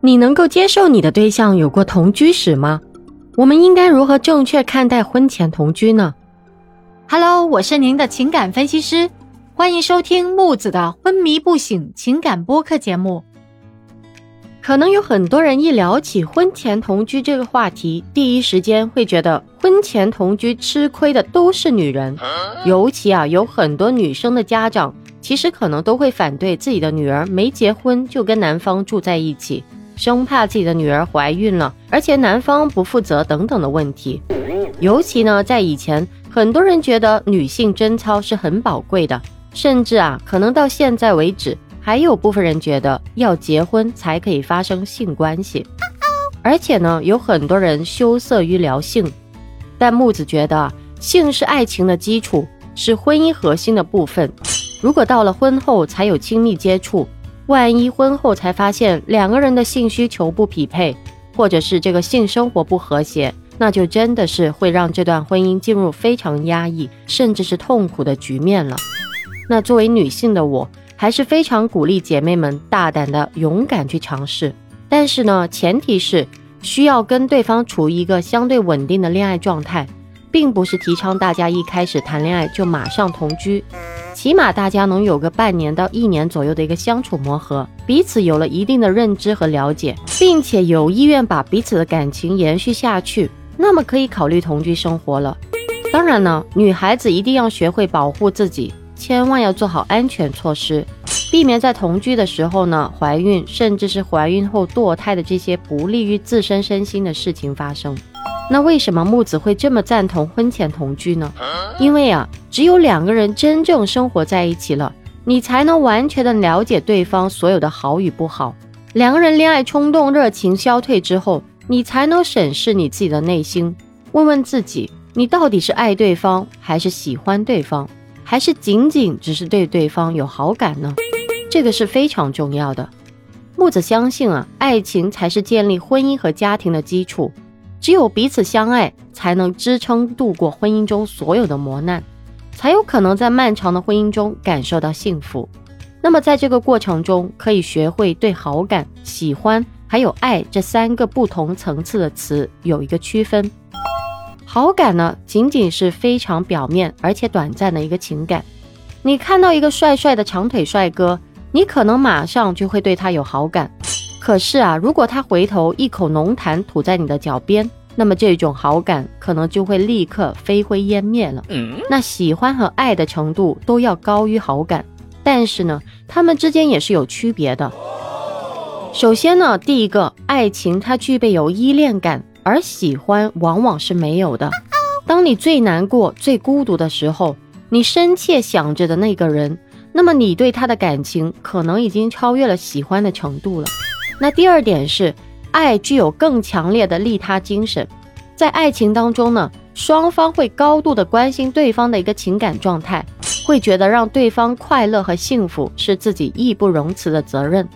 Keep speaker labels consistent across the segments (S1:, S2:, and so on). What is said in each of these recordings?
S1: 你能够接受你的对象有过同居史吗？我们应该如何正确看待婚前同居呢
S2: ？Hello，我是您的情感分析师，欢迎收听木子的昏迷不醒情感播客节目。
S1: 可能有很多人一聊起婚前同居这个话题，第一时间会觉得婚前同居吃亏的都是女人，尤其啊，有很多女生的家长其实可能都会反对自己的女儿没结婚就跟男方住在一起。生怕自己的女儿怀孕了，而且男方不负责等等的问题。尤其呢，在以前，很多人觉得女性贞操是很宝贵的，甚至啊，可能到现在为止，还有部分人觉得要结婚才可以发生性关系。而且呢，有很多人羞涩于聊性。但木子觉得，性是爱情的基础，是婚姻核心的部分。如果到了婚后才有亲密接触，万一婚后才发现两个人的性需求不匹配，或者是这个性生活不和谐，那就真的是会让这段婚姻进入非常压抑，甚至是痛苦的局面了。那作为女性的我，还是非常鼓励姐妹们大胆的、勇敢去尝试。但是呢，前提是需要跟对方处于一个相对稳定的恋爱状态，并不是提倡大家一开始谈恋爱就马上同居。起码大家能有个半年到一年左右的一个相处磨合，彼此有了一定的认知和了解，并且有意愿把彼此的感情延续下去，那么可以考虑同居生活了。当然呢，女孩子一定要学会保护自己，千万要做好安全措施，避免在同居的时候呢怀孕，甚至是怀孕后堕胎的这些不利于自身身心的事情发生。那为什么木子会这么赞同婚前同居呢？因为啊，只有两个人真正生活在一起了，你才能完全的了解对方所有的好与不好。两个人恋爱冲动、热情消退之后，你才能审视你自己的内心，问问自己，你到底是爱对方，还是喜欢对方，还是仅仅只是对对方有好感呢？这个是非常重要的。木子相信啊，爱情才是建立婚姻和家庭的基础。只有彼此相爱，才能支撑度过婚姻中所有的磨难，才有可能在漫长的婚姻中感受到幸福。那么，在这个过程中，可以学会对好感、喜欢还有爱这三个不同层次的词有一个区分。好感呢，仅仅是非常表面而且短暂的一个情感。你看到一个帅帅的长腿帅哥，你可能马上就会对他有好感。可是啊，如果他回头一口浓痰吐在你的脚边，那么这种好感可能就会立刻飞灰烟灭了。那喜欢和爱的程度都要高于好感，但是呢，他们之间也是有区别的。首先呢，第一个，爱情它具备有依恋感，而喜欢往往是没有的。当你最难过、最孤独的时候，你深切想着的那个人，那么你对他的感情可能已经超越了喜欢的程度了。那第二点是，爱具有更强烈的利他精神，在爱情当中呢，双方会高度的关心对方的一个情感状态，会觉得让对方快乐和幸福是自己义不容辞的责任，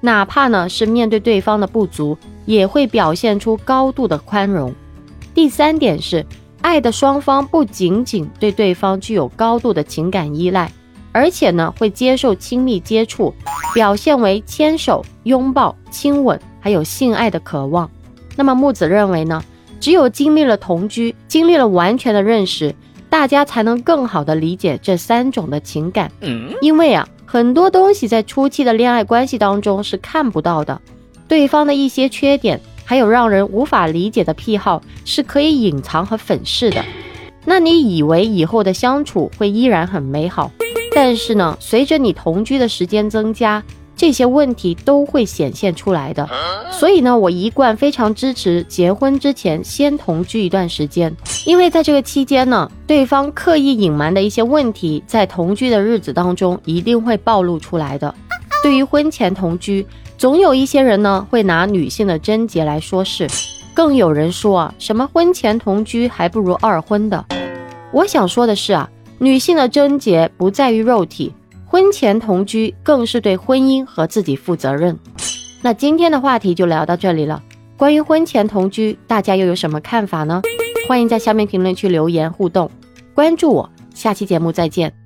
S1: 哪怕呢是面对对方的不足，也会表现出高度的宽容。第三点是，爱的双方不仅仅对对方具有高度的情感依赖。而且呢，会接受亲密接触，表现为牵手、拥抱、亲吻，还有性爱的渴望。那么木子认为呢，只有经历了同居，经历了完全的认识，大家才能更好的理解这三种的情感。因为啊，很多东西在初期的恋爱关系当中是看不到的，对方的一些缺点，还有让人无法理解的癖好，是可以隐藏和粉饰的。那你以为以后的相处会依然很美好？但是呢，随着你同居的时间增加，这些问题都会显现出来的。所以呢，我一贯非常支持结婚之前先同居一段时间，因为在这个期间呢，对方刻意隐瞒的一些问题，在同居的日子当中一定会暴露出来的。对于婚前同居，总有一些人呢会拿女性的贞洁来说事，更有人说啊，什么婚前同居还不如二婚的。我想说的是啊。女性的贞洁不在于肉体，婚前同居更是对婚姻和自己负责任。那今天的话题就聊到这里了。关于婚前同居，大家又有什么看法呢？欢迎在下面评论区留言互动，关注我，下期节目再见。